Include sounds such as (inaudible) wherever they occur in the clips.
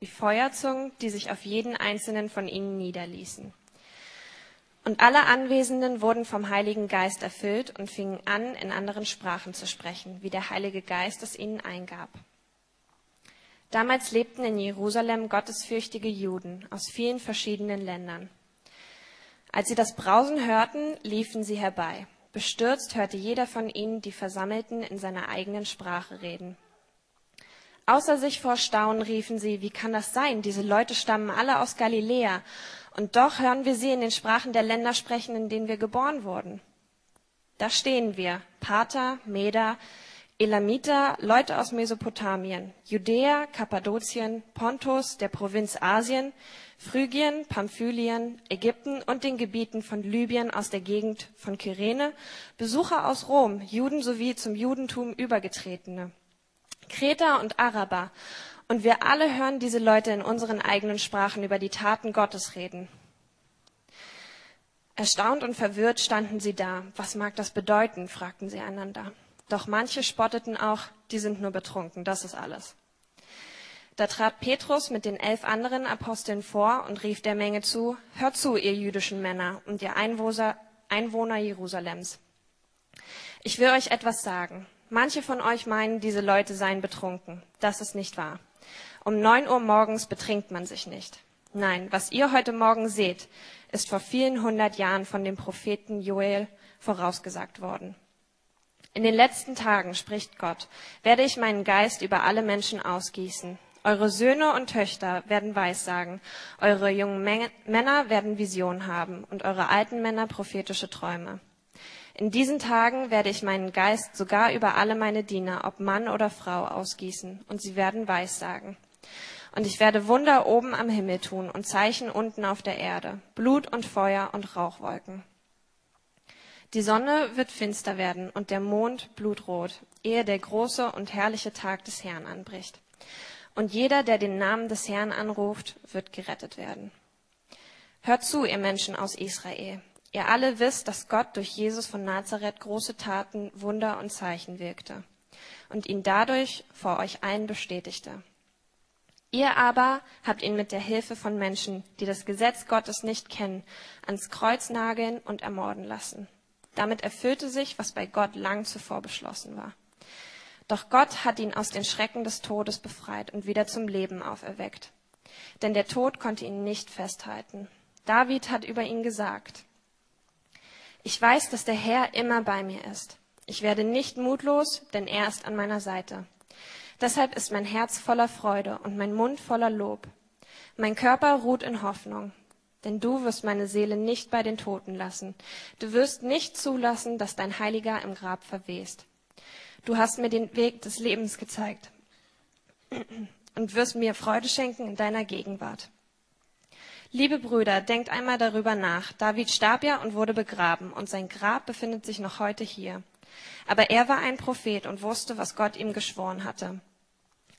wie Feuerzungen, die sich auf jeden einzelnen von ihnen niederließen. Und alle Anwesenden wurden vom Heiligen Geist erfüllt und fingen an, in anderen Sprachen zu sprechen, wie der Heilige Geist es ihnen eingab. Damals lebten in Jerusalem gottesfürchtige Juden aus vielen verschiedenen Ländern. Als sie das Brausen hörten, liefen sie herbei. Bestürzt hörte jeder von ihnen die Versammelten in seiner eigenen Sprache reden. Außer sich vor Staunen riefen sie, wie kann das sein? Diese Leute stammen alle aus Galiläa. Und doch hören wir sie in den Sprachen der Länder sprechen, in denen wir geboren wurden. Da stehen wir, Pater, Meder, Elamiter, Leute aus Mesopotamien, Judäa, Kappadokien, Pontus, der Provinz Asien, Phrygien, Pamphylien, Ägypten und den Gebieten von Libyen aus der Gegend von Kyrene, Besucher aus Rom, Juden sowie zum Judentum übergetretene. Kreter und Araber. Und wir alle hören diese Leute in unseren eigenen Sprachen über die Taten Gottes reden. Erstaunt und verwirrt standen sie da. Was mag das bedeuten? fragten sie einander. Doch manche spotteten auch, die sind nur betrunken, das ist alles. Da trat Petrus mit den elf anderen Aposteln vor und rief der Menge zu, Hört zu, ihr jüdischen Männer und ihr Einwohner, Einwohner Jerusalems. Ich will euch etwas sagen. Manche von euch meinen, diese Leute seien betrunken. Das ist nicht wahr. Um neun Uhr morgens betrinkt man sich nicht. Nein, was ihr heute Morgen seht, ist vor vielen hundert Jahren von dem Propheten Joel vorausgesagt worden. In den letzten Tagen, spricht Gott, werde ich meinen Geist über alle Menschen ausgießen. Eure Söhne und Töchter werden Weissagen, eure jungen Männer werden Vision haben und eure alten Männer prophetische Träume. In diesen Tagen werde ich meinen Geist sogar über alle meine Diener, ob Mann oder Frau, ausgießen, und sie werden Weissagen. Und ich werde Wunder oben am Himmel tun und Zeichen unten auf der Erde, Blut und Feuer und Rauchwolken. Die Sonne wird finster werden und der Mond blutrot, ehe der große und herrliche Tag des Herrn anbricht. Und jeder, der den Namen des Herrn anruft, wird gerettet werden. Hört zu, ihr Menschen aus Israel. Ihr alle wisst, dass Gott durch Jesus von Nazareth große Taten, Wunder und Zeichen wirkte und ihn dadurch vor euch allen bestätigte. Ihr aber habt ihn mit der Hilfe von Menschen, die das Gesetz Gottes nicht kennen, ans Kreuz nageln und ermorden lassen. Damit erfüllte sich, was bei Gott lang zuvor beschlossen war. Doch Gott hat ihn aus den Schrecken des Todes befreit und wieder zum Leben auferweckt. Denn der Tod konnte ihn nicht festhalten. David hat über ihn gesagt, ich weiß, dass der Herr immer bei mir ist. Ich werde nicht mutlos, denn er ist an meiner Seite. Deshalb ist mein Herz voller Freude und mein Mund voller Lob. Mein Körper ruht in Hoffnung, denn du wirst meine Seele nicht bei den Toten lassen. Du wirst nicht zulassen, dass dein Heiliger im Grab verwest. Du hast mir den Weg des Lebens gezeigt und wirst mir Freude schenken in deiner Gegenwart. Liebe Brüder, denkt einmal darüber nach. David starb ja und wurde begraben, und sein Grab befindet sich noch heute hier. Aber er war ein Prophet und wusste, was Gott ihm geschworen hatte.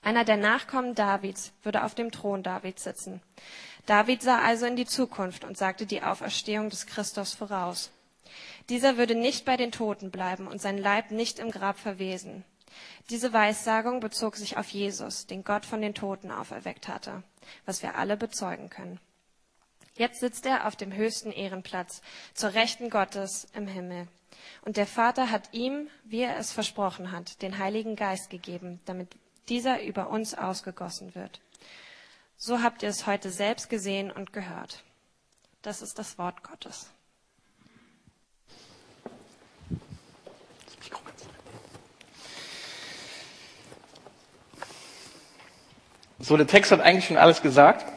Einer der Nachkommen Davids würde auf dem Thron Davids sitzen. David sah also in die Zukunft und sagte die Auferstehung des Christus voraus. Dieser würde nicht bei den Toten bleiben und sein Leib nicht im Grab verwesen. Diese Weissagung bezog sich auf Jesus, den Gott von den Toten auferweckt hatte, was wir alle bezeugen können. Jetzt sitzt er auf dem höchsten Ehrenplatz, zur Rechten Gottes im Himmel. Und der Vater hat ihm, wie er es versprochen hat, den Heiligen Geist gegeben, damit dieser über uns ausgegossen wird. So habt ihr es heute selbst gesehen und gehört. Das ist das Wort Gottes. So, der Text hat eigentlich schon alles gesagt.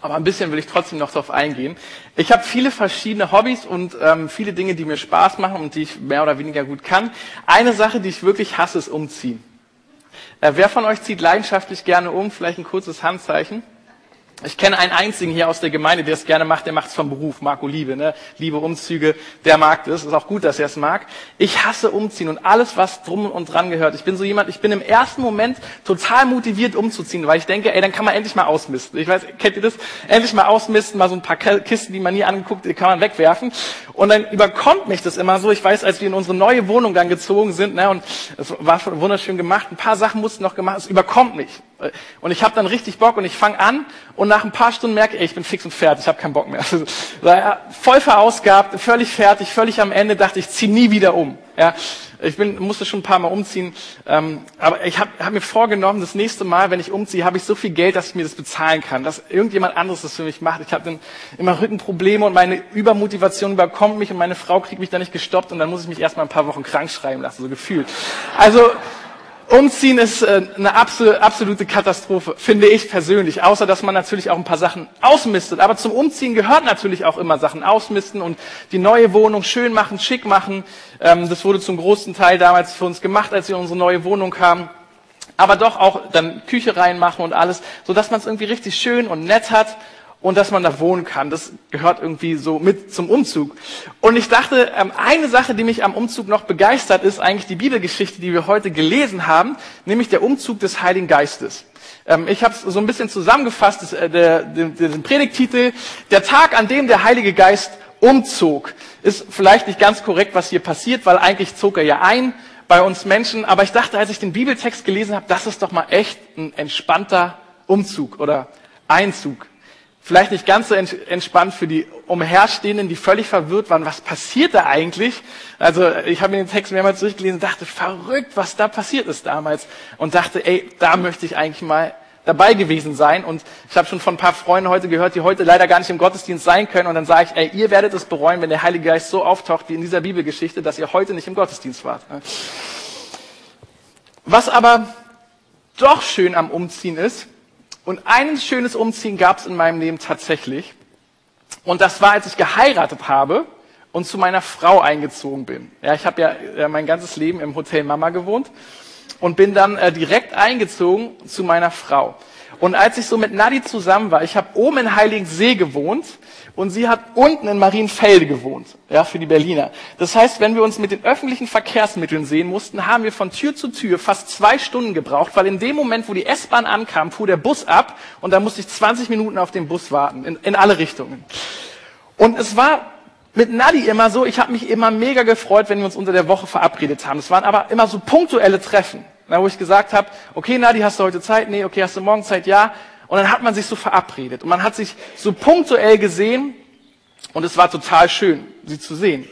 Aber ein bisschen will ich trotzdem noch darauf eingehen. Ich habe viele verschiedene Hobbys und ähm, viele Dinge, die mir Spaß machen und die ich mehr oder weniger gut kann. Eine Sache, die ich wirklich hasse, ist Umziehen. Äh, wer von euch zieht leidenschaftlich gerne um? Vielleicht ein kurzes Handzeichen. Ich kenne einen einzigen hier aus der Gemeinde, der es gerne macht, der macht es vom Beruf, Marco Liebe, ne? Liebe Umzüge, der mag das, ist auch gut, dass er es mag. Ich hasse Umziehen und alles, was drum und dran gehört. Ich bin so jemand, ich bin im ersten Moment total motiviert umzuziehen, weil ich denke, ey, dann kann man endlich mal ausmisten. Ich weiß, kennt ihr das? Endlich mal ausmisten, mal so ein paar Kisten, die man nie angeguckt, die kann man wegwerfen. Und dann überkommt mich das immer so. Ich weiß, als wir in unsere neue Wohnung dann gezogen sind, ne, und es war schon wunderschön gemacht, ein paar Sachen mussten noch gemacht, es überkommt mich. Und ich habe dann richtig Bock und ich fange an und nach ein paar Stunden merke ich, ich bin fix und fertig, ich habe keinen Bock mehr. (laughs) Also, voll verausgabt, völlig fertig, völlig am Ende, dachte ich, zieh nie wieder um. Ja, ich bin, musste schon ein paar Mal umziehen, ähm, aber ich habe hab mir vorgenommen, das nächste Mal, wenn ich umziehe, habe ich so viel Geld, dass ich mir das bezahlen kann, dass irgendjemand anderes das für mich macht. Ich habe dann immer Rückenprobleme und meine Übermotivation überkommt mich und meine Frau kriegt mich da nicht gestoppt und dann muss ich mich erstmal ein paar Wochen krank schreiben lassen, so gefühlt. Also Umziehen ist äh, eine absolute Katastrophe, finde ich persönlich. Außer, dass man natürlich auch ein paar Sachen ausmistet. Aber zum Umziehen gehört natürlich auch immer Sachen ausmisten und die neue Wohnung schön machen, schick machen. Ähm, das wurde zum großen Teil damals für uns gemacht, als wir in unsere neue Wohnung kamen. Aber doch auch dann Küche reinmachen und alles, so dass man es irgendwie richtig schön und nett hat und dass man da wohnen kann. Das gehört irgendwie so mit zum Umzug. Und ich dachte, ähm, eine Sache, die mich am Umzug noch begeistert, ist eigentlich die Bibelgeschichte, die wir heute gelesen haben, nämlich der Umzug des Heiligen Geistes. Ähm, ich habe so ein bisschen zusammengefasst, äh, den Predigtitel, der Tag, an dem der Heilige Geist umzog. Ist vielleicht nicht ganz korrekt, was hier passiert, weil eigentlich zog er ja ein bei uns Menschen. Aber ich dachte, als ich den Bibeltext gelesen habe, das ist doch mal echt ein entspannter Umzug oder Einzug. Vielleicht nicht ganz so entspannt für die Umherstehenden, die völlig verwirrt waren. Was passiert da eigentlich? Also ich habe mir den Text mehrmals durchgelesen, dachte, verrückt, was da passiert ist damals. Und dachte, ey, da möchte ich eigentlich mal dabei gewesen sein. Und ich habe schon von ein paar Freunden heute gehört, die heute leider gar nicht im Gottesdienst sein können. Und dann sage ich, ey, ihr werdet es bereuen, wenn der Heilige Geist so auftaucht wie in dieser Bibelgeschichte, dass ihr heute nicht im Gottesdienst wart. Was aber doch schön am Umziehen ist, und ein schönes Umziehen gab es in meinem Leben tatsächlich. Und das war, als ich geheiratet habe und zu meiner Frau eingezogen bin. Ja, ich habe ja mein ganzes Leben im Hotel Mama gewohnt und bin dann äh, direkt eingezogen zu meiner Frau. Und als ich so mit Nadi zusammen war, ich habe oben in Heiligensee gewohnt und sie hat unten in Marienfelde gewohnt, ja, für die Berliner. Das heißt, wenn wir uns mit den öffentlichen Verkehrsmitteln sehen mussten, haben wir von Tür zu Tür fast zwei Stunden gebraucht, weil in dem Moment, wo die S-Bahn ankam, fuhr der Bus ab und da musste ich 20 Minuten auf den Bus warten, in, in alle Richtungen. Und es war mit Nadi immer so, ich habe mich immer mega gefreut, wenn wir uns unter der Woche verabredet haben. Es waren aber immer so punktuelle Treffen, wo ich gesagt habe, okay Nadi, hast du heute Zeit? Nee, okay, hast du morgen Zeit? Ja. Und dann hat man sich so verabredet und man hat sich so punktuell gesehen und es war total schön, sie zu sehen.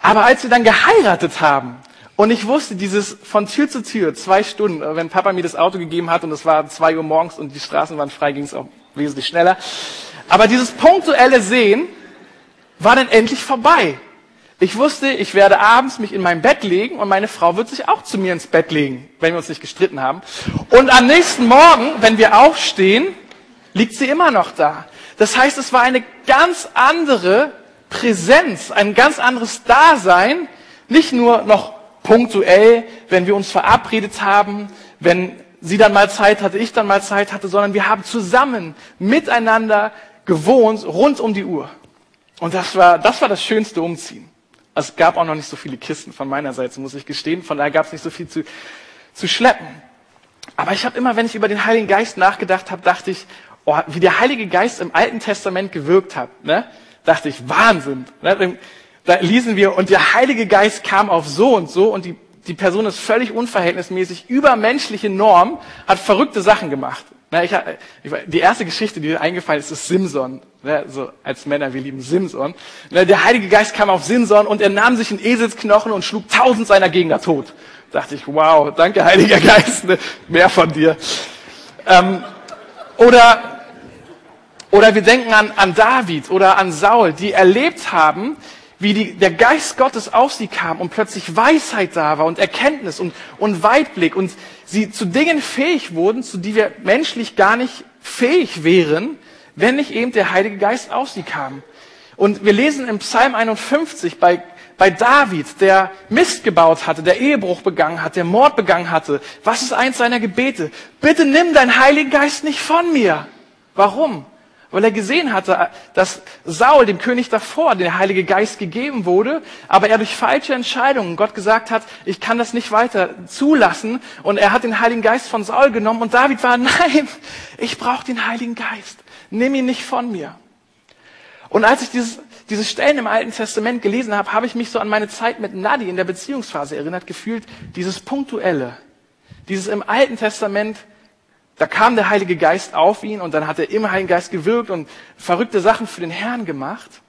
Aber als wir dann geheiratet haben und ich wusste, dieses von Tür zu Tür, zwei Stunden, wenn Papa mir das Auto gegeben hat und es war zwei Uhr morgens und die Straßen waren frei, ging es auch wesentlich schneller. Aber dieses punktuelle Sehen war dann endlich vorbei. Ich wusste, ich werde abends mich in mein Bett legen und meine Frau wird sich auch zu mir ins Bett legen, wenn wir uns nicht gestritten haben. Und am nächsten Morgen, wenn wir aufstehen, liegt sie immer noch da. Das heißt, es war eine ganz andere Präsenz, ein ganz anderes Dasein, nicht nur noch punktuell, wenn wir uns verabredet haben, wenn sie dann mal Zeit hatte, ich dann mal Zeit hatte, sondern wir haben zusammen miteinander gewohnt, rund um die Uhr. Und das war, das war das schönste Umziehen. Es gab auch noch nicht so viele Kisten von meiner Seite, muss ich gestehen. Von daher gab es nicht so viel zu, zu schleppen. Aber ich habe immer, wenn ich über den Heiligen Geist nachgedacht habe, dachte ich, oh, wie der Heilige Geist im Alten Testament gewirkt hat. Ne? Dachte ich, Wahnsinn. Ne? Da lesen wir, und der Heilige Geist kam auf so und so und die, die Person ist völlig unverhältnismäßig über menschliche Norm, hat verrückte Sachen gemacht. Na, ich, ich, die erste Geschichte, die mir eingefallen ist, ist Simson. Ne, so als Männer, wir lieben Simson. Ne, der Heilige Geist kam auf Simson und er nahm sich einen Eselsknochen und schlug tausend seiner Gegner tot. Da dachte ich, wow, danke Heiliger Geist, ne, mehr von dir. Ähm, oder oder wir denken an, an David oder an Saul, die erlebt haben, wie die, der Geist Gottes auf sie kam und plötzlich Weisheit da war und Erkenntnis und, und Weitblick und sie zu Dingen fähig wurden, zu die wir menschlich gar nicht fähig wären, wenn nicht eben der Heilige Geist auf sie kam. Und wir lesen im Psalm 51 bei, bei David, der Mist gebaut hatte, der Ehebruch begangen hat, der Mord begangen hatte. Was ist eins seiner Gebete? Bitte nimm deinen Heiligen Geist nicht von mir. Warum? Weil er gesehen hatte, dass Saul, dem König davor, der Heilige Geist gegeben wurde, aber er durch falsche Entscheidungen Gott gesagt hat, ich kann das nicht weiter zulassen und er hat den Heiligen Geist von Saul genommen und David war, (laughs) nein, ich brauche den Heiligen Geist, nimm ihn nicht von mir. Und als ich dieses, diese Stellen im Alten Testament gelesen habe, habe ich mich so an meine Zeit mit Nadi in der Beziehungsphase erinnert gefühlt, dieses Punktuelle, dieses im Alten Testament da kam der Heilige Geist auf ihn und dann hat er im Heiligen Geist gewirkt und verrückte Sachen für den Herrn gemacht.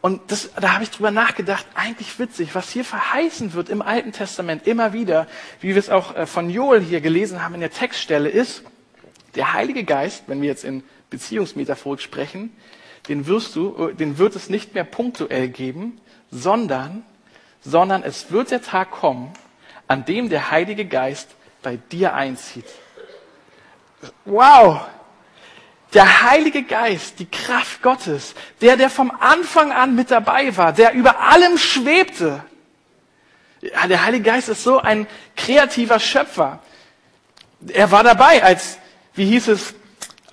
Und das, da habe ich drüber nachgedacht, eigentlich witzig, was hier verheißen wird im Alten Testament immer wieder, wie wir es auch äh, von Joel hier gelesen haben in der Textstelle, ist, der Heilige Geist, wenn wir jetzt in Beziehungsmetaphorik sprechen, den wirst du, den wird es nicht mehr punktuell geben, sondern, sondern es wird der Tag kommen, an dem der Heilige Geist bei dir einzieht. Wow! Der Heilige Geist, die Kraft Gottes, der, der vom Anfang an mit dabei war, der über allem schwebte. Ja, der Heilige Geist ist so ein kreativer Schöpfer. Er war dabei, als, wie hieß es,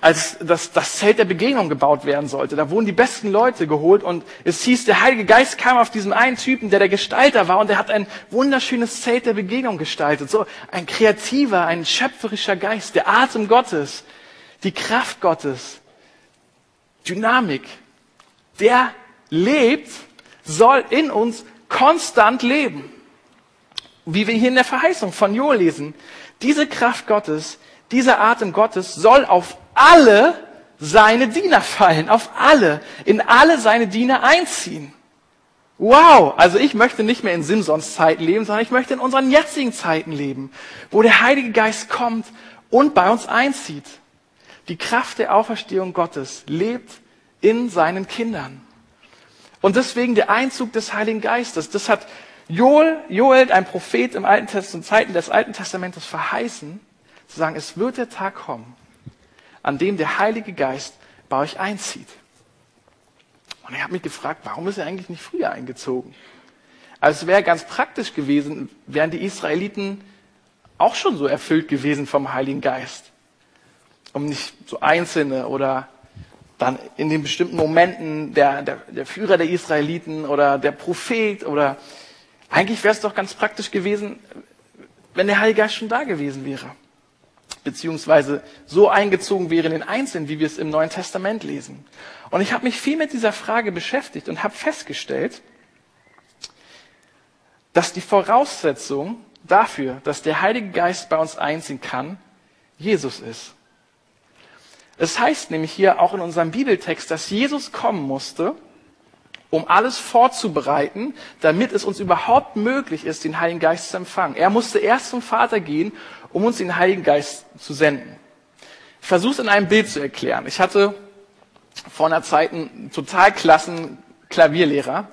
als das, das Zelt der Begegnung gebaut werden sollte. Da wurden die besten Leute geholt und es hieß, der Heilige Geist kam auf diesen einen Typen, der der Gestalter war und der hat ein wunderschönes Zelt der Begegnung gestaltet. So ein kreativer, ein schöpferischer Geist, der Atem Gottes, die Kraft Gottes, Dynamik, der lebt, soll in uns konstant leben. Wie wir hier in der Verheißung von Joel lesen. Diese Kraft Gottes, dieser Atem Gottes soll auf alle seine Diener fallen, auf alle, in alle seine Diener einziehen. Wow, also ich möchte nicht mehr in Simsons Zeiten leben, sondern ich möchte in unseren jetzigen Zeiten leben, wo der Heilige Geist kommt und bei uns einzieht. Die Kraft der Auferstehung Gottes lebt in seinen Kindern. Und deswegen der Einzug des Heiligen Geistes. Das hat Joel, Joel, ein Prophet im Alten Testament, Zeiten des Alten Testamentes verheißen, zu sagen, es wird der Tag kommen, an dem der Heilige Geist bei euch einzieht. Und ich habe mich gefragt, warum ist er eigentlich nicht früher eingezogen? Also es wäre ganz praktisch gewesen, wären die Israeliten auch schon so erfüllt gewesen vom Heiligen Geist. Um nicht so einzelne oder dann in den bestimmten Momenten der, der, der Führer der Israeliten oder der Prophet oder eigentlich wäre es doch ganz praktisch gewesen, wenn der Heilige Geist schon da gewesen wäre beziehungsweise so eingezogen wäre in den Einzelnen, wie wir es im Neuen Testament lesen. Und ich habe mich viel mit dieser Frage beschäftigt und habe festgestellt, dass die Voraussetzung dafür, dass der Heilige Geist bei uns einziehen kann, Jesus ist. Es heißt nämlich hier auch in unserem Bibeltext, dass Jesus kommen musste, um alles vorzubereiten, damit es uns überhaupt möglich ist, den Heiligen Geist zu empfangen. Er musste erst zum Vater gehen, um uns den Heiligen Geist zu senden. Ich versuche es in einem Bild zu erklären. Ich hatte vor einer Zeit einen total klassen Klavierlehrer,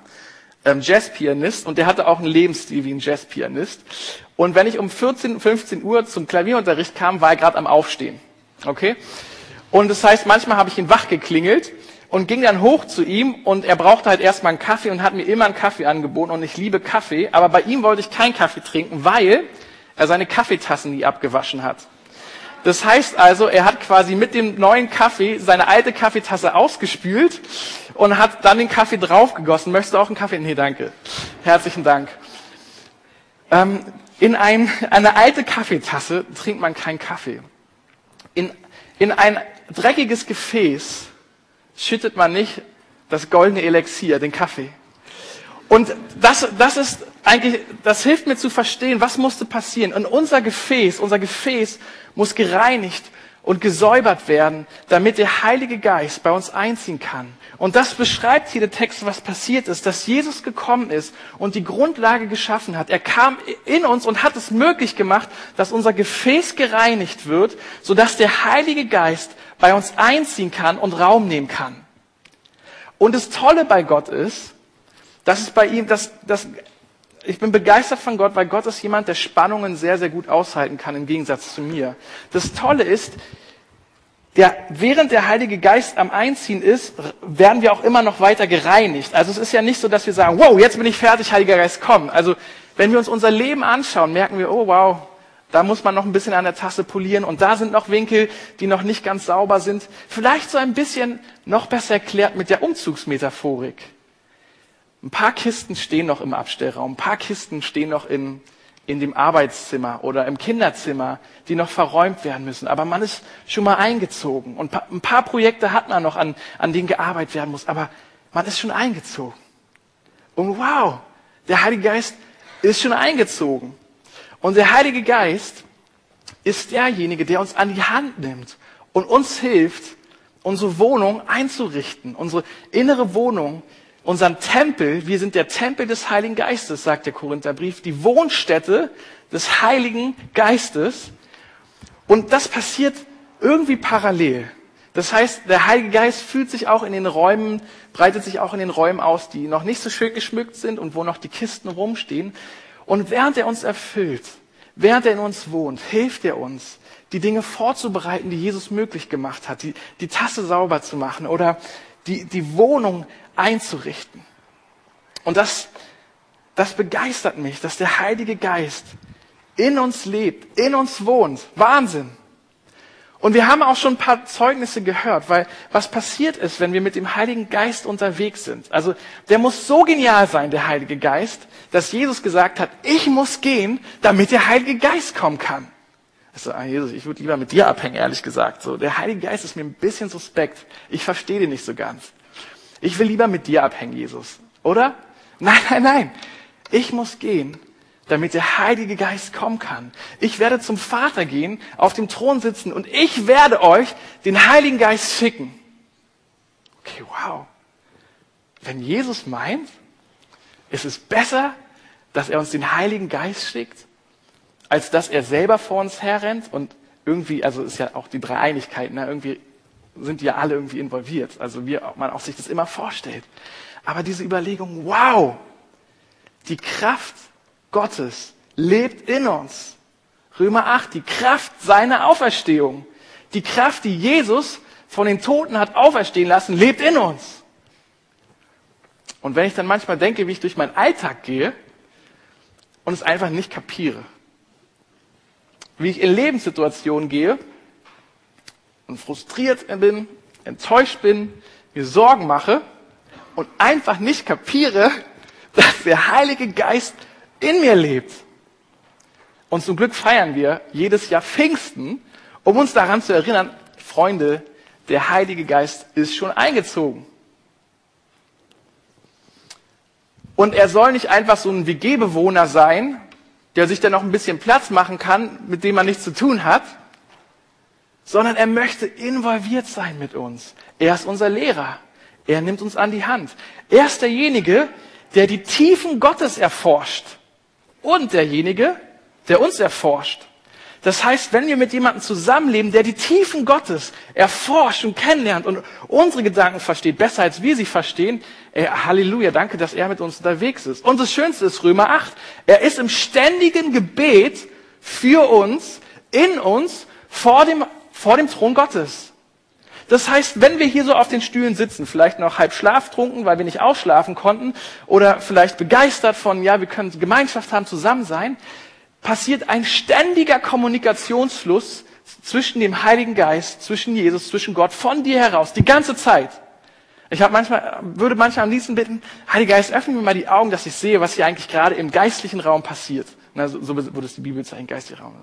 ähm, Jazzpianist, und der hatte auch einen Lebensstil wie ein Jazzpianist. Und wenn ich um 14, 15 Uhr zum Klavierunterricht kam, war er gerade am Aufstehen. Okay? Und das heißt, manchmal habe ich ihn wach geklingelt und ging dann hoch zu ihm und er brauchte halt erstmal einen Kaffee und hat mir immer einen Kaffee angeboten und ich liebe Kaffee, aber bei ihm wollte ich keinen Kaffee trinken, weil er seine Kaffeetassen nie abgewaschen hat. Das heißt also, er hat quasi mit dem neuen Kaffee seine alte Kaffeetasse ausgespült und hat dann den Kaffee draufgegossen. Möchtest du auch einen Kaffee? Nee, danke. Herzlichen Dank. Ähm, in ein, eine alte Kaffeetasse trinkt man keinen Kaffee. In, in ein dreckiges Gefäß schüttet man nicht das goldene Elixier, den Kaffee. Und das, das ist eigentlich, das hilft mir zu verstehen, was musste passieren. Und unser Gefäß, unser Gefäß muss gereinigt und gesäubert werden, damit der Heilige Geist bei uns einziehen kann. Und das beschreibt hier der Text, was passiert ist, dass Jesus gekommen ist und die Grundlage geschaffen hat. Er kam in uns und hat es möglich gemacht, dass unser Gefäß gereinigt wird, sodass der Heilige Geist bei uns einziehen kann und Raum nehmen kann. Und das Tolle bei Gott ist, dass es bei ihm, dass, dass ich bin begeistert von Gott, weil Gott ist jemand, der Spannungen sehr, sehr gut aushalten kann, im Gegensatz zu mir. Das Tolle ist, der, während der Heilige Geist am Einziehen ist, werden wir auch immer noch weiter gereinigt. Also es ist ja nicht so, dass wir sagen, wow, jetzt bin ich fertig, Heiliger Geist, komm. Also wenn wir uns unser Leben anschauen, merken wir, oh wow, da muss man noch ein bisschen an der Tasse polieren und da sind noch Winkel, die noch nicht ganz sauber sind. Vielleicht so ein bisschen noch besser erklärt mit der Umzugsmetaphorik. Ein paar Kisten stehen noch im Abstellraum, ein paar Kisten stehen noch in, in dem Arbeitszimmer oder im Kinderzimmer, die noch verräumt werden müssen. Aber man ist schon mal eingezogen und ein paar Projekte hat man noch, an, an denen gearbeitet werden muss. Aber man ist schon eingezogen. Und wow, der Heilige Geist ist schon eingezogen. Und der Heilige Geist ist derjenige, der uns an die Hand nimmt und uns hilft, unsere Wohnung einzurichten, unsere innere Wohnung, unseren Tempel. Wir sind der Tempel des Heiligen Geistes, sagt der Korintherbrief, die Wohnstätte des Heiligen Geistes. Und das passiert irgendwie parallel. Das heißt, der Heilige Geist fühlt sich auch in den Räumen, breitet sich auch in den Räumen aus, die noch nicht so schön geschmückt sind und wo noch die Kisten rumstehen. Und während er uns erfüllt, während er in uns wohnt, hilft er uns, die Dinge vorzubereiten, die Jesus möglich gemacht hat, die, die Tasse sauber zu machen oder die, die Wohnung einzurichten. Und das, das begeistert mich, dass der Heilige Geist in uns lebt, in uns wohnt. Wahnsinn. Und wir haben auch schon ein paar Zeugnisse gehört, weil was passiert ist, wenn wir mit dem Heiligen Geist unterwegs sind. Also der muss so genial sein, der Heilige Geist, dass Jesus gesagt hat, ich muss gehen, damit der Heilige Geist kommen kann. Also, ah, Jesus, ich würde lieber mit dir abhängen, ehrlich gesagt. So, der Heilige Geist ist mir ein bisschen suspekt. Ich verstehe den nicht so ganz. Ich will lieber mit dir abhängen, Jesus. Oder? Nein, nein, nein. Ich muss gehen, damit der Heilige Geist kommen kann. Ich werde zum Vater gehen, auf dem Thron sitzen und ich werde euch den Heiligen Geist schicken. Okay, wow. Wenn Jesus meint, ist es besser, dass er uns den Heiligen Geist schickt, als dass er selber vor uns herrennt und irgendwie, also ist ja auch die Dreieinigkeit, ne, irgendwie sind ja alle irgendwie involviert. Also wie man auch sich das immer vorstellt. Aber diese Überlegung, wow, die Kraft Gottes lebt in uns. Römer 8, die Kraft seiner Auferstehung. Die Kraft, die Jesus von den Toten hat auferstehen lassen, lebt in uns. Und wenn ich dann manchmal denke, wie ich durch meinen Alltag gehe und es einfach nicht kapiere, wie ich in Lebenssituationen gehe und frustriert bin, enttäuscht bin, mir Sorgen mache und einfach nicht kapiere, dass der Heilige Geist in mir lebt. Und zum Glück feiern wir jedes Jahr Pfingsten, um uns daran zu erinnern, Freunde, der Heilige Geist ist schon eingezogen. Und er soll nicht einfach so ein WG-Bewohner sein, der sich dann noch ein bisschen Platz machen kann, mit dem man nichts zu tun hat, sondern er möchte involviert sein mit uns. Er ist unser Lehrer. Er nimmt uns an die Hand. Er ist derjenige, der die Tiefen Gottes erforscht und derjenige, der uns erforscht. Das heißt, wenn wir mit jemandem zusammenleben, der die Tiefen Gottes erforscht und kennenlernt und unsere Gedanken versteht, besser als wir sie verstehen, ey, Halleluja, danke, dass er mit uns unterwegs ist. Und das Schönste ist Römer 8. Er ist im ständigen Gebet für uns, in uns, vor dem, vor dem Thron Gottes. Das heißt, wenn wir hier so auf den Stühlen sitzen, vielleicht noch halb schlaftrunken, weil wir nicht ausschlafen konnten, oder vielleicht begeistert von, ja, wir können Gemeinschaft haben, zusammen sein, passiert ein ständiger Kommunikationsfluss zwischen dem Heiligen Geist, zwischen Jesus, zwischen Gott, von dir heraus, die ganze Zeit. Ich habe manchmal, würde manchmal am liebsten bitten, Heiliger Geist, öffne mir mal die Augen, dass ich sehe, was hier eigentlich gerade im geistlichen Raum passiert. Na, so, so würde es die Bibel zeigen, geistlicher Raum.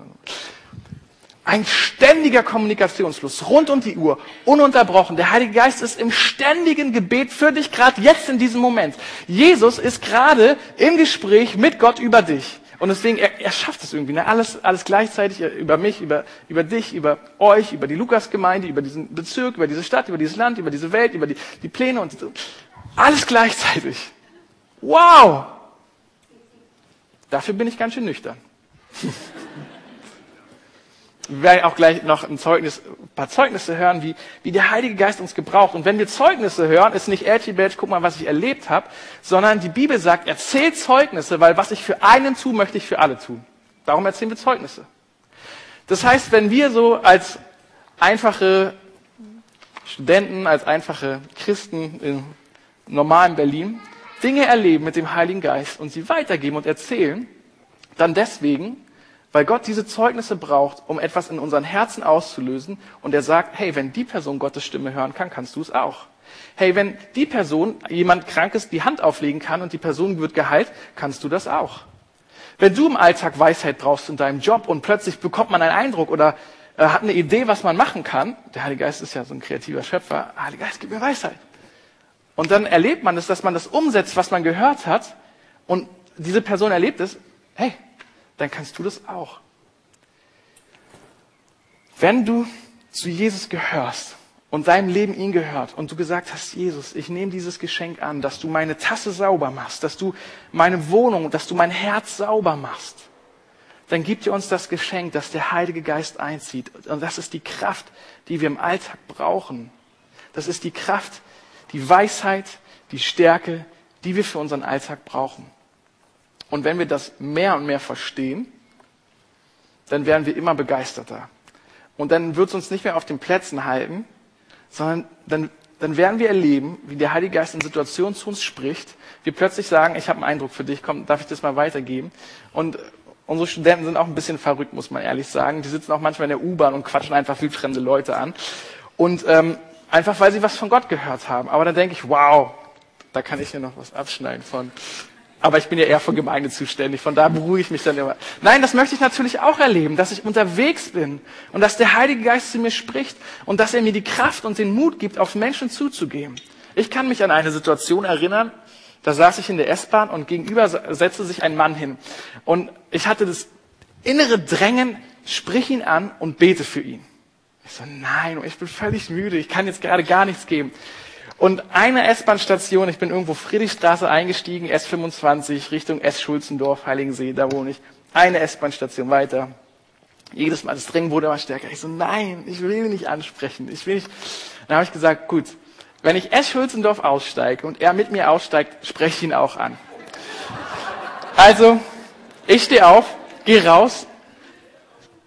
Ein ständiger Kommunikationsfluss, rund um die Uhr, ununterbrochen. Der Heilige Geist ist im ständigen Gebet für dich, gerade jetzt in diesem Moment. Jesus ist gerade im Gespräch mit Gott über dich. Und deswegen, er, er schafft es irgendwie, ne? alles, alles gleichzeitig äh, über mich, über, über dich, über euch, über die Lukasgemeinde, über diesen Bezirk, über diese Stadt, über dieses Land, über diese Welt, über die, die Pläne und alles gleichzeitig. Wow! Dafür bin ich ganz schön nüchtern. (laughs) wir werden auch gleich noch ein, Zeugnis, ein paar Zeugnisse hören, wie, wie der Heilige Geist uns gebraucht. Und wenn wir Zeugnisse hören, ist nicht Elchibelch, guck mal, was ich erlebt habe, sondern die Bibel sagt, erzählt Zeugnisse, weil was ich für einen tue, möchte ich für alle tun. Darum erzählen wir Zeugnisse. Das heißt, wenn wir so als einfache Studenten, als einfache Christen in normalen Berlin Dinge erleben mit dem Heiligen Geist und sie weitergeben und erzählen, dann deswegen, weil Gott diese Zeugnisse braucht, um etwas in unseren Herzen auszulösen. Und er sagt, hey, wenn die Person Gottes Stimme hören kann, kannst du es auch. Hey, wenn die Person, jemand Krankes, die Hand auflegen kann und die Person wird geheilt, kannst du das auch. Wenn du im Alltag Weisheit brauchst in deinem Job und plötzlich bekommt man einen Eindruck oder äh, hat eine Idee, was man machen kann, der Heilige Geist ist ja so ein kreativer Schöpfer, Heilige Geist, gib mir Weisheit. Und dann erlebt man es, dass man das umsetzt, was man gehört hat und diese Person erlebt es, hey, dann kannst du das auch. Wenn du zu Jesus gehörst und deinem Leben ihn gehört und du gesagt hast, Jesus, ich nehme dieses Geschenk an, dass du meine Tasse sauber machst, dass du meine Wohnung, dass du mein Herz sauber machst, dann gibt dir uns das Geschenk, dass der Heilige Geist einzieht. Und das ist die Kraft, die wir im Alltag brauchen. Das ist die Kraft, die Weisheit, die Stärke, die wir für unseren Alltag brauchen. Und wenn wir das mehr und mehr verstehen, dann werden wir immer begeisterter. Und dann wird es uns nicht mehr auf den Plätzen halten, sondern dann, dann werden wir erleben, wie der Heilige Geist in Situationen zu uns spricht. Wir plötzlich sagen, ich habe einen Eindruck für dich, komm, darf ich das mal weitergeben? Und unsere Studenten sind auch ein bisschen verrückt, muss man ehrlich sagen. Die sitzen auch manchmal in der U-Bahn und quatschen einfach wildfremde Leute an. Und ähm, einfach, weil sie was von Gott gehört haben. Aber dann denke ich, wow, da kann ich hier noch was abschneiden von. Aber ich bin ja eher für Gemeinde zuständig, von da beruhige ich mich dann immer. Nein, das möchte ich natürlich auch erleben, dass ich unterwegs bin und dass der Heilige Geist zu mir spricht und dass er mir die Kraft und den Mut gibt, auf Menschen zuzugehen. Ich kann mich an eine Situation erinnern, da saß ich in der S-Bahn und gegenüber setzte sich ein Mann hin. Und ich hatte das innere Drängen, sprich ihn an und bete für ihn. Ich so, nein, ich bin völlig müde, ich kann jetzt gerade gar nichts geben. Und eine S-Bahn-Station, ich bin irgendwo Friedrichstraße eingestiegen, S25, Richtung S-Schulzendorf, Heiligensee, da wohne ich. Eine S-Bahn-Station weiter. Jedes Mal, das Drängen wurde immer stärker. Ich so, nein, ich will ihn nicht ansprechen. Ich will nicht. Dann habe ich gesagt, gut, wenn ich S-Schulzendorf aussteige und er mit mir aussteigt, spreche ich ihn auch an. Also, ich stehe auf, gehe raus,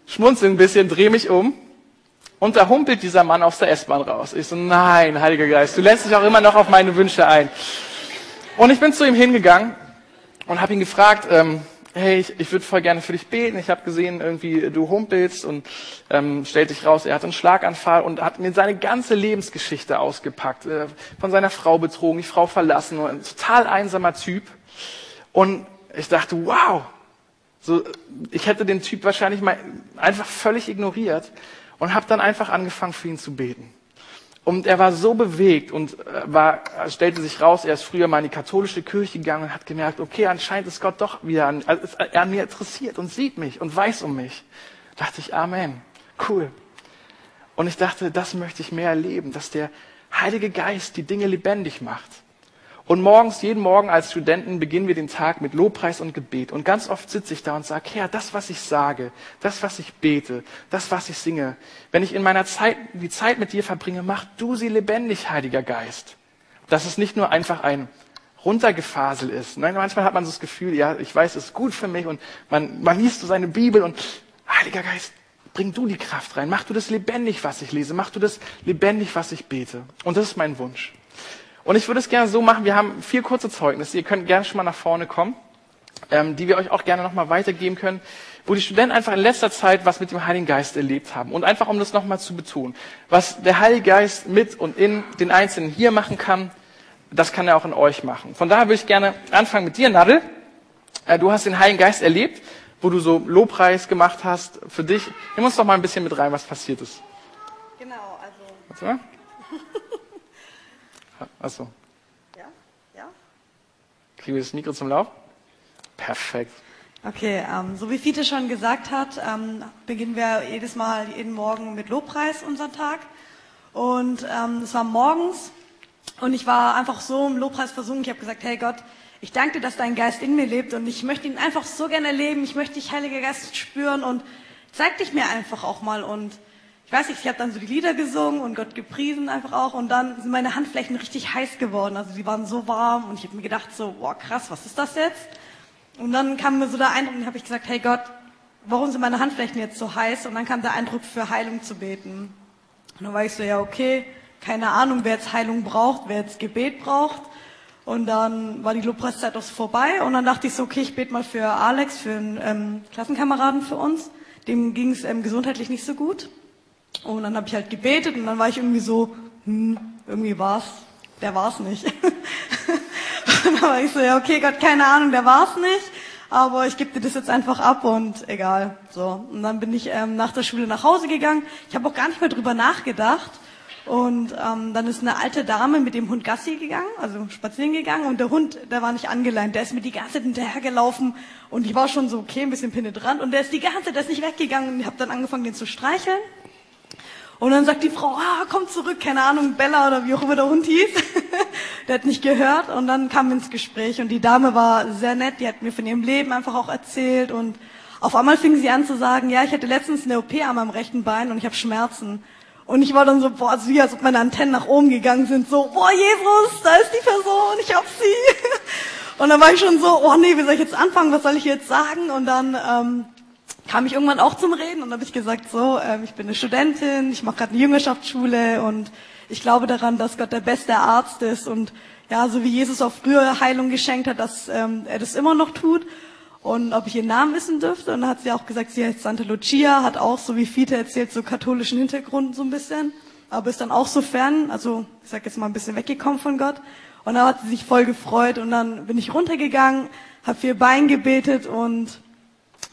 schmunzel ein bisschen, drehe mich um und da humpelt dieser Mann aus der S-Bahn raus. Ich so, nein, Heiliger Geist, du lässt dich auch immer noch auf meine Wünsche ein. Und ich bin zu ihm hingegangen und habe ihn gefragt, ähm, hey, ich, ich würde voll gerne für dich beten. Ich habe gesehen, irgendwie du humpelst und ähm, stellt sich raus, er hat einen Schlaganfall und hat mir seine ganze Lebensgeschichte ausgepackt. Äh, von seiner Frau betrogen, die Frau verlassen, ein total einsamer Typ. Und ich dachte, wow, so, ich hätte den Typ wahrscheinlich mal einfach völlig ignoriert und habe dann einfach angefangen, für ihn zu beten. Und er war so bewegt und äh, war, stellte sich raus, er ist früher mal in die katholische Kirche gegangen und hat gemerkt, okay, anscheinend ist Gott doch wieder an, also er an mir interessiert und sieht mich und weiß um mich. Da dachte ich, Amen, cool. Und ich dachte, das möchte ich mehr erleben, dass der Heilige Geist die Dinge lebendig macht. Und morgens, jeden Morgen als Studenten beginnen wir den Tag mit Lobpreis und Gebet. Und ganz oft sitze ich da und sage, Herr, das, was ich sage, das, was ich bete, das, was ich singe, wenn ich in meiner Zeit, die Zeit mit dir verbringe, mach du sie lebendig, Heiliger Geist. Dass es nicht nur einfach ein Runtergefasel ist. Nein, manchmal hat man so das Gefühl, ja, ich weiß, es ist gut für mich und man, man liest so seine Bibel und Heiliger Geist, bring du die Kraft rein. Mach du das lebendig, was ich lese. Mach du das lebendig, was ich bete. Und das ist mein Wunsch. Und ich würde es gerne so machen, wir haben vier kurze Zeugnisse, ihr könnt gerne schon mal nach vorne kommen, ähm, die wir euch auch gerne nochmal weitergeben können, wo die Studenten einfach in letzter Zeit was mit dem Heiligen Geist erlebt haben. Und einfach, um das nochmal zu betonen, was der Heilige Geist mit und in den Einzelnen hier machen kann, das kann er auch in euch machen. Von daher würde ich gerne anfangen mit dir, Nadel. Äh, du hast den Heiligen Geist erlebt, wo du so Lobpreis gemacht hast für dich. Nimm uns doch mal ein bisschen mit rein, was passiert ist. Genau, also. Warte mal. Achso. Ja? Ja? Kriegen wir das Mikro zum Lauf? Perfekt. Okay, ähm, so wie Fiete schon gesagt hat, ähm, beginnen wir jedes Mal, jeden Morgen mit Lobpreis unseren Tag. Und ähm, es war morgens und ich war einfach so im Lobpreis versunken. Ich habe gesagt, hey Gott, ich danke dir, dass dein Geist in mir lebt und ich möchte ihn einfach so gerne erleben. Ich möchte dich, Heiliger Geist, spüren und zeig dich mir einfach auch mal. Und ich weiß nicht, ich habe dann so die Lieder gesungen und Gott gepriesen einfach auch und dann sind meine Handflächen richtig heiß geworden. Also sie waren so warm und ich habe mir gedacht so, boah krass, was ist das jetzt? Und dann kam mir so der Eindruck, und habe ich gesagt, hey Gott, warum sind meine Handflächen jetzt so heiß? Und dann kam der Eindruck, für Heilung zu beten. Und dann war ich so, ja okay, keine Ahnung, wer jetzt Heilung braucht, wer jetzt Gebet braucht. Und dann war die Lobpreiszeit auch vorbei und dann dachte ich so, okay, ich bete mal für Alex, für einen ähm, Klassenkameraden für uns. Dem ging es ähm, gesundheitlich nicht so gut. Und dann habe ich halt gebetet und dann war ich irgendwie so, hm, irgendwie war's, der war's nicht. (laughs) und dann war ich so, ja okay, Gott, keine Ahnung, der war's nicht, aber ich gebe dir das jetzt einfach ab und egal. So und dann bin ich ähm, nach der Schule nach Hause gegangen. Ich habe auch gar nicht mehr drüber nachgedacht. Und ähm, dann ist eine alte Dame mit dem Hund Gassi gegangen, also spazieren gegangen und der Hund, der war nicht angeleint, der ist mir die ganze Zeit hinterhergelaufen und ich war schon so, okay, ein bisschen penetrant und der ist die ganze Zeit, der ist nicht weggegangen und ich habe dann angefangen, den zu streicheln Und dann sagt die Frau, ah, komm zurück, keine Ahnung, Bella oder wie auch immer der Hund hieß. (laughs) der hat nicht gehört und dann kam ins Gespräch und die Dame war sehr nett, die hat mir von ihrem Leben einfach auch erzählt und auf einmal fing sie an zu sagen, ja, ich hatte letztens eine OP an meinem rechten Bein und ich habe Schmerzen. Und ich war dann so, boah, so wie als ob meine Antennen nach oben gegangen sind, so, boah, Jesus, da ist die Person, ich hab sie. (laughs) Und dann war ich schon so, oh nee, wie soll ich jetzt anfangen, was soll ich jetzt sagen? Und dann ähm, kam ich irgendwann auch zum Reden und habe ich gesagt, so, ähm, ich bin eine Studentin, ich mache gerade eine Jüngerschaftsschule und ich glaube daran, dass Gott der beste Arzt ist und ja, so wie Jesus auch früher Heilung geschenkt hat, dass ähm, er das immer noch tut. Und ob ich ihren Namen wissen dürfte. Und dann hat sie auch gesagt, sie heißt Santa Lucia, hat auch, so wie Fiete erzählt, so katholischen Hintergrund so ein bisschen. Aber ist dann auch so fern, also ich sag jetzt mal ein bisschen weggekommen von Gott. Und dann hat sie sich voll gefreut und dann bin ich runtergegangen, habe für ihr Bein gebetet und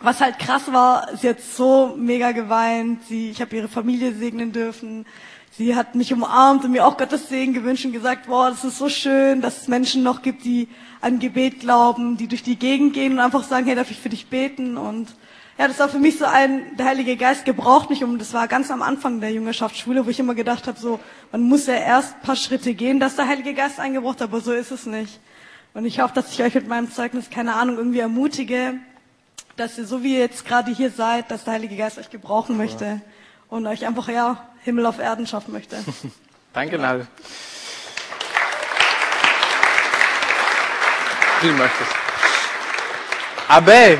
was halt krass war, sie hat so mega geweint. Sie, ich habe ihre Familie segnen dürfen. Sie hat mich umarmt und mir auch Gottes Segen gewünscht und gesagt, boah, das ist so schön, dass es Menschen noch gibt, die an Gebet glauben, die durch die Gegend gehen und einfach sagen, hey, darf ich für dich beten? Und ja, das war für mich so ein, der Heilige Geist gebraucht mich um, das war ganz am Anfang der Jüngerschaftsschule, wo ich immer gedacht habe, so, man muss ja erst ein paar Schritte gehen, dass der Heilige Geist eingebraucht aber so ist es nicht. Und ich hoffe, dass ich euch mit meinem Zeugnis, keine Ahnung, irgendwie ermutige, dass ihr, so wie ihr jetzt gerade hier seid, dass der Heilige Geist euch gebrauchen möchte und euch einfach, ja, Himmel auf Erden schaffen möchte. (laughs) Danke, Nadel. Du möchtest. Abel,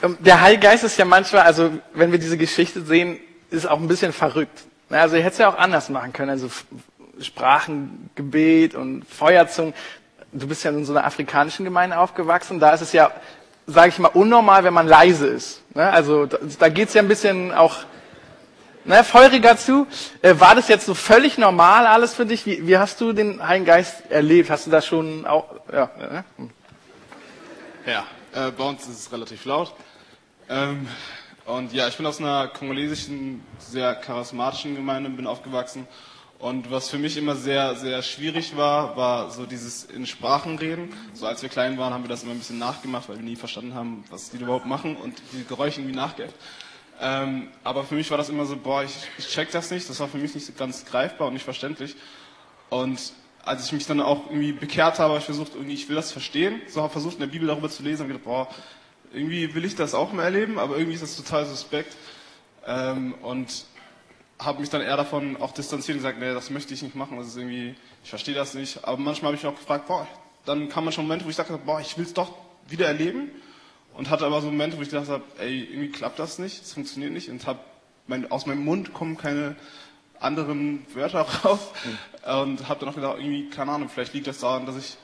ähm, der Heilige Geist ist ja manchmal, also wenn wir diese Geschichte sehen, ist auch ein bisschen verrückt. Also ihr hättet es ja auch anders machen können. Also Sprachengebet und Feuerzungen. Du bist ja in so einer afrikanischen Gemeinde aufgewachsen. Da ist es ja, sage ich mal, unnormal, wenn man leise ist. Ne? Also da, da geht's ja ein bisschen auch ne, feuriger zu. Äh, war das jetzt so völlig normal alles für dich? Wie, wie hast du den Heiligen Geist erlebt? Hast du das schon auch? Ja, ne? Hm. ja äh, bei uns ist es relativ laut. Ähm, und ja, ich bin aus einer kongolesischen, sehr charismatischen Gemeinde, bin aufgewachsen. Und was für mich immer sehr, sehr schwierig war, war so dieses in Sprachen reden. So als wir klein waren, haben wir das immer ein bisschen nachgemacht, weil wir nie verstanden haben, was die überhaupt machen und die Geräusche irgendwie nachgeäfft. Ähm, aber für mich war das immer so, boah, ich, ich check das nicht. Das war für mich nicht ganz greifbar und nicht verständlich. Und als ich mich dann auch irgendwie bekehrt habe, habe ich versucht, irgendwie, ich will das verstehen. So habe versucht, in der Bibel darüber zu lesen und gedacht, boah, irgendwie will ich das auch mal erleben, aber irgendwie ist das total suspekt. Ähm, und habe mich dann eher davon auch distanziert und gesagt, nee, das möchte ich nicht machen, das ist irgendwie, ich verstehe das nicht. Aber manchmal habe ich mich auch gefragt, boah, dann kam man schon Momente, wo ich dachte, boah, ich will es doch wieder erleben. Und hatte aber so Momente, wo ich gedacht habe, ey, irgendwie klappt das nicht, es funktioniert nicht. Und hab mein, aus meinem Mund kommen keine anderen Wörter (laughs) raus. Mhm. Und habe dann auch gedacht, irgendwie, keine Ahnung, vielleicht liegt das daran, dass ich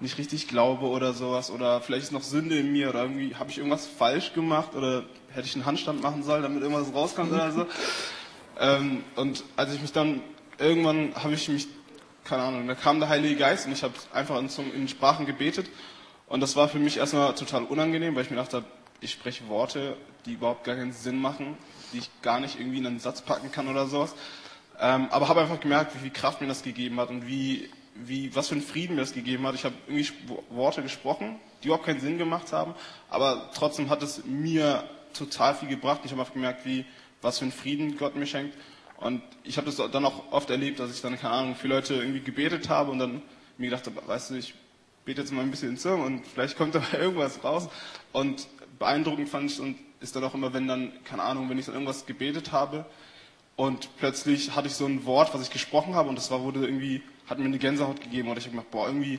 nicht richtig glaube oder sowas. Oder vielleicht ist noch Sünde in mir oder irgendwie habe ich irgendwas falsch gemacht oder hätte ich einen Handstand machen sollen, damit irgendwas rauskommt oder so. (laughs) Ähm, und als ich mich dann, irgendwann habe ich mich, keine Ahnung, da kam der Heilige Geist und ich habe einfach in, in Sprachen gebetet. Und das war für mich erstmal total unangenehm, weil ich mir dachte, ich spreche Worte, die überhaupt gar keinen Sinn machen, die ich gar nicht irgendwie in einen Satz packen kann oder sowas. Ähm, aber habe einfach gemerkt, wie viel Kraft mir das gegeben hat und wie, wie, was für einen Frieden mir das gegeben hat. Ich habe irgendwie Worte gesprochen, die überhaupt keinen Sinn gemacht haben, aber trotzdem hat es mir total viel gebracht. Ich habe einfach gemerkt, wie, was für einen Frieden Gott mir schenkt. Und ich habe das dann auch oft erlebt, dass ich dann, keine Ahnung, für Leute irgendwie gebetet habe und dann mir gedacht habe, weißt du, ich bete jetzt mal ein bisschen in Zungen und vielleicht kommt (laughs) dabei irgendwas raus. Und beeindruckend fand ich und ist dann auch immer, wenn dann, keine Ahnung, wenn ich dann irgendwas gebetet habe und plötzlich hatte ich so ein Wort, was ich gesprochen habe und das war, wurde irgendwie, hat mir eine Gänsehaut gegeben und ich habe gedacht, boah, irgendwie,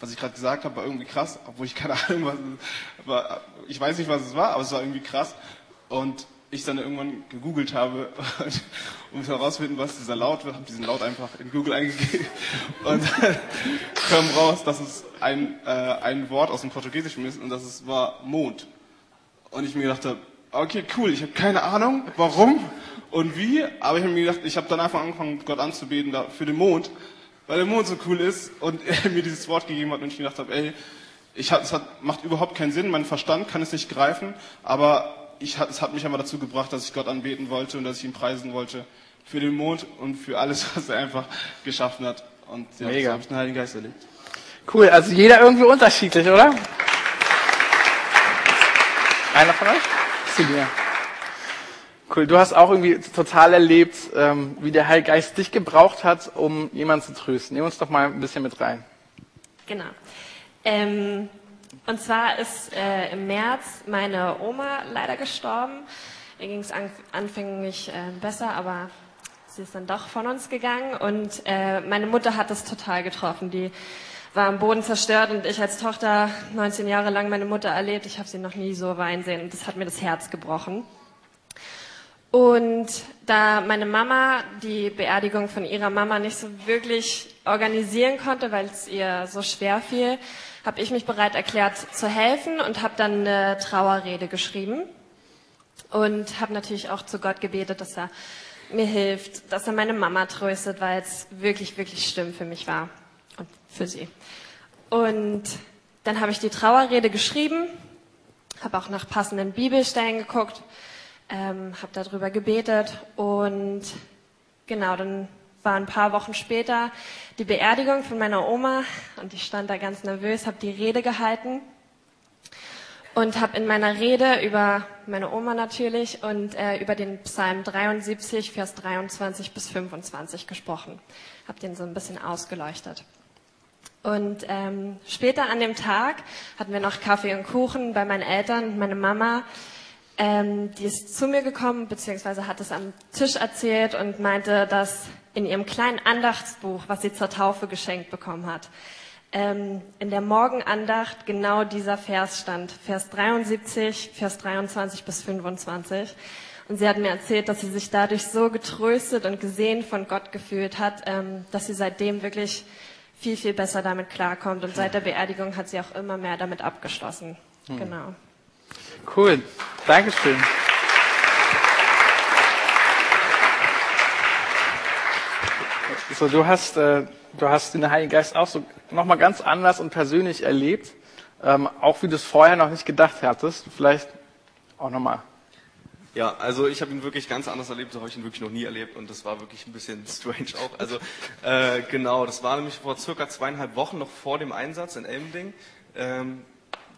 was ich gerade gesagt habe, war irgendwie krass, obwohl ich keine (laughs) Ahnung, was war, ich weiß nicht, was es war, aber es war irgendwie krass und ich dann irgendwann gegoogelt habe, (laughs) um herauszufinden, was dieser Laut wird, habe diesen Laut einfach in Google eingegeben (laughs) und kam raus, dass es ein, äh, ein Wort aus dem Portugiesischen ist und das war Mond. Und ich mir gedacht habe, okay, cool, ich habe keine Ahnung, warum und wie, aber ich habe mir gedacht, ich habe dann einfach angefangen, Gott anzubeten da, für den Mond, weil der Mond so cool ist und (laughs) er mir dieses Wort gegeben hat und ich mir gedacht habe, ey, ich es hat, macht überhaupt keinen Sinn, mein Verstand kann es nicht greifen, aber ich, es hat mich einfach dazu gebracht, dass ich Gott anbeten wollte und dass ich ihn preisen wollte für den Mond und für alles, (laughs) was er einfach geschaffen hat. Und ja, Mega. so habe ich den Heiligen Geist erlebt. Cool, also jeder irgendwie unterschiedlich, oder? Einer von euch? Zu dir. Cool. Du hast auch irgendwie total erlebt, ähm, wie der Heilige Geist dich gebraucht hat, um jemanden zu trösten. Nimm uns doch mal ein bisschen mit rein. Genau. Ähm, und zwar ist äh, im März meine Oma leider gestorben. Ihr ging es an, anfänglich äh, besser, aber sie ist dann doch von uns gegangen. Und äh, meine Mutter hat das total getroffen. Die war am Boden zerstört und ich als Tochter 19 Jahre lang meine Mutter erlebt. Ich habe sie noch nie so weinen sehen und das hat mir das Herz gebrochen. Und da meine Mama die Beerdigung von ihrer Mama nicht so wirklich organisieren konnte, weil es ihr so schwer fiel, habe ich mich bereit erklärt zu helfen und habe dann eine Trauerrede geschrieben und habe natürlich auch zu Gott gebetet, dass er mir hilft, dass er meine Mama tröstet, weil es wirklich, wirklich schlimm für mich war und für sie. Und dann habe ich die Trauerrede geschrieben, habe auch nach passenden Bibelstellen geguckt ähm, habe darüber gebetet und genau, dann war ein paar Wochen später die Beerdigung von meiner Oma und ich stand da ganz nervös, habe die Rede gehalten und habe in meiner Rede über meine Oma natürlich und äh, über den Psalm 73, Vers 23 bis 25 gesprochen. Habe den so ein bisschen ausgeleuchtet. Und ähm, später an dem Tag hatten wir noch Kaffee und Kuchen bei meinen Eltern und meine Mama ähm, die ist zu mir gekommen, beziehungsweise hat es am Tisch erzählt und meinte, dass in ihrem kleinen Andachtsbuch, was sie zur Taufe geschenkt bekommen hat, ähm, in der Morgenandacht genau dieser Vers stand, Vers 73, Vers 23 bis 25. Und sie hat mir erzählt, dass sie sich dadurch so getröstet und gesehen von Gott gefühlt hat, ähm, dass sie seitdem wirklich viel, viel besser damit klarkommt. Und seit der Beerdigung hat sie auch immer mehr damit abgeschlossen. Hm. Genau. Cool. Dankeschön. So, du hast, äh, du hast den Heiligen Geist auch so nochmal ganz anders und persönlich erlebt, ähm, auch wie du es vorher noch nicht gedacht hattest. Vielleicht auch nochmal. Ja, also ich habe ihn wirklich ganz anders erlebt, so habe ich ihn wirklich noch nie erlebt und das war wirklich ein bisschen (laughs) strange auch. Also äh, genau, das war nämlich vor circa zweieinhalb Wochen noch vor dem Einsatz in Elmding. Ähm,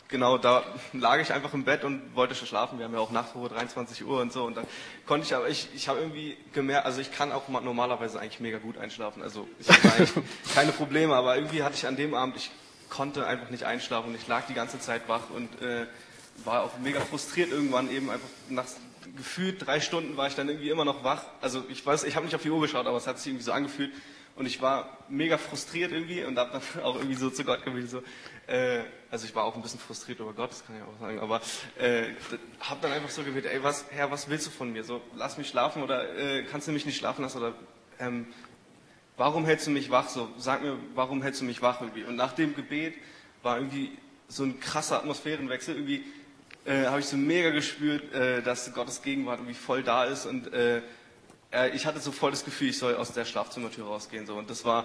genau, da (laughs) lag ich einfach im Bett und wollte schon schlafen. Wir haben ja auch Nachtruhe, 23 Uhr und so. Und dann konnte ich aber, ich, ich habe irgendwie gemerkt, also ich kann auch normalerweise eigentlich mega gut einschlafen. Also ich habe eigentlich (laughs) keine Probleme, aber irgendwie hatte ich an dem Abend, ich konnte einfach nicht einschlafen und ich lag die ganze Zeit wach und äh, war auch mega frustriert irgendwann eben einfach nach gefühlt drei Stunden war ich dann irgendwie immer noch wach. Also ich weiß, ich habe nicht auf die Uhr geschaut, aber es hat sich irgendwie so angefühlt. Und ich war mega frustriert irgendwie und habe dann (laughs) auch irgendwie so zu Gott gewesen, so, äh, also ich war auch ein bisschen frustriert über Gott, das kann ich auch sagen, aber äh, habe dann einfach so gebetet, ey, was, Herr, was willst du von mir? So, lass mich schlafen oder äh, kannst du mich nicht schlafen lassen oder ähm, warum hältst du mich wach? So, sag mir, warum hältst du mich wach irgendwie? Und nach dem Gebet war irgendwie so ein krasser Atmosphärenwechsel, irgendwie äh, habe ich so mega gespürt, äh, dass Gottes Gegenwart irgendwie voll da ist und äh, äh, ich hatte so voll das Gefühl, ich soll aus der Schlafzimmertür rausgehen. So. Und das war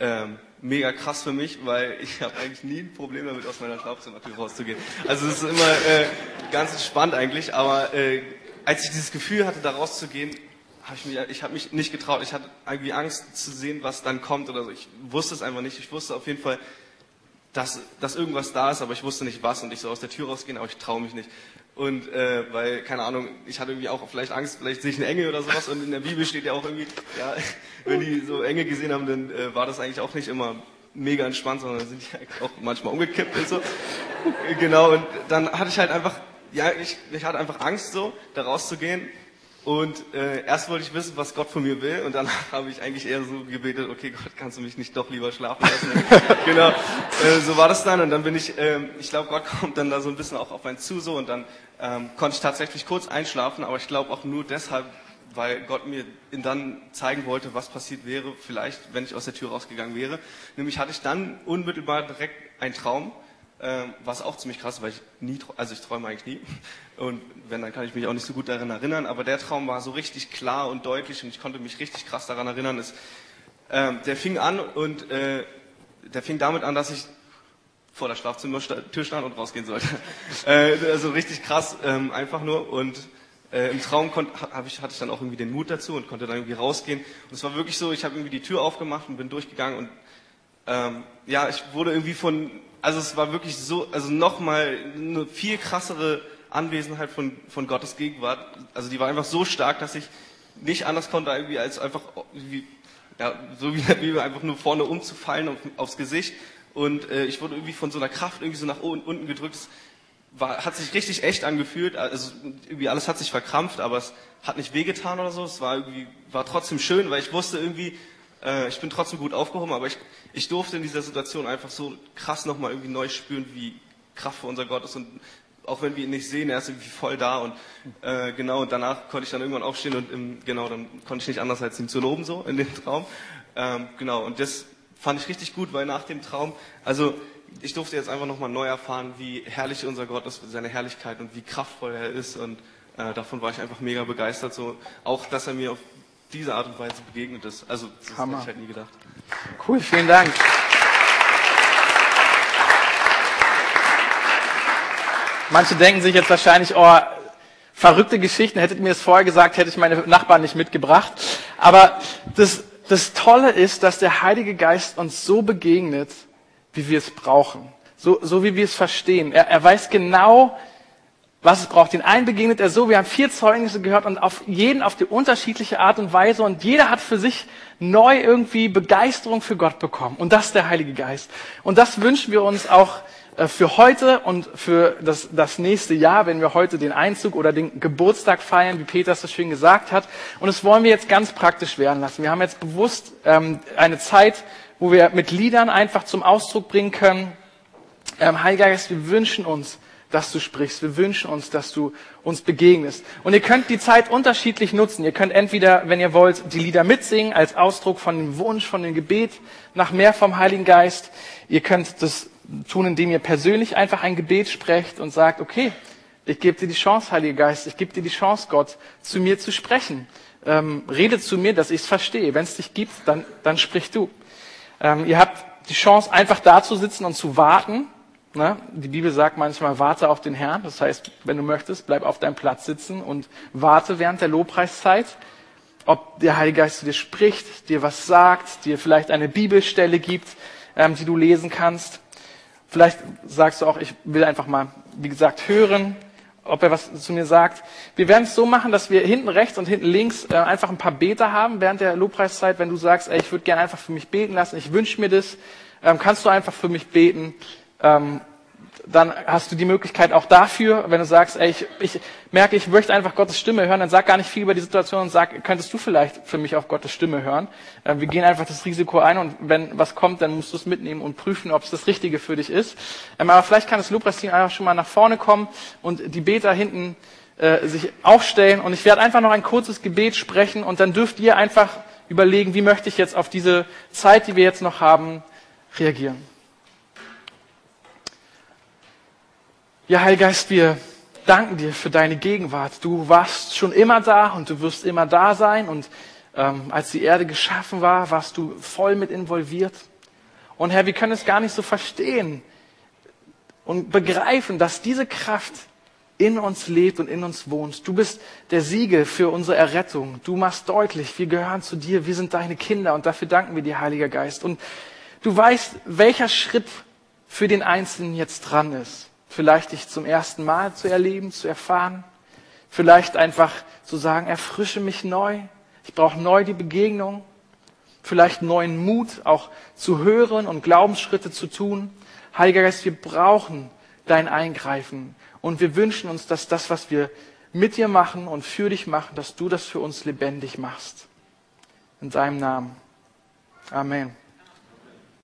ähm, mega krass für mich, weil ich habe eigentlich nie ein Problem damit, aus meiner Schlafzimmertür rauszugehen. Also es ist immer äh, ganz entspannt eigentlich, aber äh, als ich dieses Gefühl hatte, da rauszugehen, habe ich mich, ich habe mich nicht getraut. Ich hatte irgendwie Angst zu sehen, was dann kommt oder so. Ich wusste es einfach nicht. Ich wusste auf jeden Fall, dass, dass irgendwas da ist, aber ich wusste nicht was und ich soll aus der Tür rausgehen, aber ich traue mich nicht. Und äh, weil, keine Ahnung, ich hatte irgendwie auch vielleicht Angst, vielleicht sehe ich eine Engel oder sowas. Und in der Bibel steht ja auch irgendwie, ja, (laughs) wenn die so Engel gesehen haben, dann äh, war das eigentlich auch nicht immer mega entspannt, sondern sind die auch manchmal umgekippt und so. genau, und dann hatte ich halt einfach, ja, ich, ich hatte einfach Angst so, da rauszugehen und äh, erst wollte ich wissen, was Gott von mir will, und dann (laughs) habe ich eigentlich eher so gebetet, okay, Gott, kannst du mich nicht doch lieber schlafen lassen? (laughs) genau, äh, so war das dann. Und dann bin ich, äh, ich glaube, Gott kommt dann da so ein bisschen auch auf einen zu, so und dann ähm, konnte ich tatsächlich kurz einschlafen, aber ich glaube auch nur deshalb, weil Gott mir dann zeigen wollte, was passiert wäre, vielleicht, wenn ich aus der Tür rausgegangen wäre. Nämlich hatte ich dann unmittelbar direkt einen Traum, ähm, was auch ziemlich krass, weil ich nie, also ich träume eigentlich nie. Und wenn, dann kann ich mich auch nicht so gut daran erinnern. Aber der Traum war so richtig klar und deutlich und ich konnte mich richtig krass daran erinnern. Ist, ähm, der fing an und äh, der fing damit an, dass ich vor der Schlafzimmertür stand und rausgehen sollte. (laughs) äh, also richtig krass, ähm, einfach nur. Und äh, im Traum ich, hatte ich dann auch irgendwie den Mut dazu und konnte dann irgendwie rausgehen. Und es war wirklich so, ich habe irgendwie die Tür aufgemacht und bin durchgegangen und ähm, ja, ich wurde irgendwie von also es war wirklich so, also nochmal eine viel krassere Anwesenheit von, von Gottes Gegenwart, also die war einfach so stark, dass ich nicht anders konnte, irgendwie als einfach, wie, ja, so wie, (laughs) wie einfach nur vorne umzufallen auf, aufs Gesicht. Und äh, ich wurde irgendwie von so einer Kraft irgendwie so nach unten gedrückt. Es war, hat sich richtig echt angefühlt. Also irgendwie alles hat sich verkrampft, aber es hat nicht wehgetan oder so. Es war irgendwie, war trotzdem schön, weil ich wusste irgendwie, äh, ich bin trotzdem gut aufgehoben, aber ich, ich durfte in dieser Situation einfach so krass nochmal irgendwie neu spüren, wie kraftvoll unser Gott ist. Und auch wenn wir ihn nicht sehen, er ist irgendwie voll da. Und äh, genau, danach konnte ich dann irgendwann aufstehen und im, genau, dann konnte ich nicht anders als ihn zu loben, so in dem Traum. Ähm, genau, und das fand ich richtig gut, weil nach dem Traum, also ich durfte jetzt einfach nochmal neu erfahren, wie herrlich unser Gott ist, seine Herrlichkeit und wie kraftvoll er ist. Und äh, davon war ich einfach mega begeistert, so. Auch, dass er mir auf diese Art und Weise begegnet ist. Also das Hammer. hätte ich halt nie gedacht. Cool, vielen Dank. Manche denken sich jetzt wahrscheinlich, oh, verrückte Geschichten, hättet ihr mir das vorher gesagt, hätte ich meine Nachbarn nicht mitgebracht. Aber das, das Tolle ist, dass der Heilige Geist uns so begegnet, wie wir es brauchen. So, so wie wir es verstehen. Er, er weiß genau, was es braucht. Den einen begegnet er so, wir haben vier Zeugnisse gehört und auf jeden auf die unterschiedliche Art und Weise und jeder hat für sich neu irgendwie Begeisterung für Gott bekommen. Und das ist der Heilige Geist. Und das wünschen wir uns auch äh, für heute und für das, das nächste Jahr, wenn wir heute den Einzug oder den Geburtstag feiern, wie Peter so schön gesagt hat. Und das wollen wir jetzt ganz praktisch werden lassen. Wir haben jetzt bewusst ähm, eine Zeit, wo wir mit Liedern einfach zum Ausdruck bringen können, ähm, Heiliger Geist, wir wünschen uns, dass du sprichst. Wir wünschen uns, dass du uns begegnest. Und ihr könnt die Zeit unterschiedlich nutzen. Ihr könnt entweder, wenn ihr wollt, die Lieder mitsingen als Ausdruck von dem Wunsch, von dem Gebet nach mehr vom Heiligen Geist. Ihr könnt das tun, indem ihr persönlich einfach ein Gebet sprecht und sagt, okay, ich gebe dir die Chance, Heiliger Geist, ich gebe dir die Chance, Gott, zu mir zu sprechen. Ähm, rede zu mir, dass ich es verstehe. Wenn es dich gibt, dann, dann sprich du. Ähm, ihr habt die Chance, einfach da zu sitzen und zu warten. Ne? Die Bibel sagt manchmal, warte auf den Herrn. Das heißt, wenn du möchtest, bleib auf deinem Platz sitzen und warte während der Lobpreiszeit, ob der Heilige Geist zu dir spricht, dir was sagt, dir vielleicht eine Bibelstelle gibt, ähm, die du lesen kannst. Vielleicht sagst du auch, ich will einfach mal, wie gesagt, hören, ob er was zu mir sagt. Wir werden es so machen, dass wir hinten rechts und hinten links äh, einfach ein paar Beter haben während der Lobpreiszeit. Wenn du sagst, ey, ich würde gerne einfach für mich beten lassen, ich wünsche mir das, ähm, kannst du einfach für mich beten. Ähm, dann hast du die Möglichkeit auch dafür, wenn du sagst, ey, ich, ich merke, ich möchte einfach Gottes Stimme hören, dann sag gar nicht viel über die Situation und sag, könntest du vielleicht für mich auf Gottes Stimme hören? Äh, wir gehen einfach das Risiko ein und wenn was kommt, dann musst du es mitnehmen und prüfen, ob es das Richtige für dich ist. Ähm, aber vielleicht kann das Lobpreisteam einfach schon mal nach vorne kommen und die Beter hinten äh, sich aufstellen und ich werde einfach noch ein kurzes Gebet sprechen und dann dürft ihr einfach überlegen, wie möchte ich jetzt auf diese Zeit, die wir jetzt noch haben, reagieren. Ja, Heilgeist, wir danken dir für deine Gegenwart. Du warst schon immer da und du wirst immer da sein. Und ähm, als die Erde geschaffen war, warst du voll mit involviert. Und Herr, wir können es gar nicht so verstehen und begreifen, dass diese Kraft in uns lebt und in uns wohnt. Du bist der Siegel für unsere Errettung. Du machst deutlich, wir gehören zu dir, wir sind deine Kinder und dafür danken wir dir, Heiliger Geist. Und du weißt, welcher Schritt für den Einzelnen jetzt dran ist vielleicht dich zum ersten Mal zu erleben, zu erfahren, vielleicht einfach zu sagen, erfrische mich neu, ich brauche neu die Begegnung, vielleicht neuen Mut auch zu hören und Glaubensschritte zu tun. Heiliger Geist, wir brauchen dein Eingreifen und wir wünschen uns, dass das, was wir mit dir machen und für dich machen, dass du das für uns lebendig machst. In deinem Namen. Amen.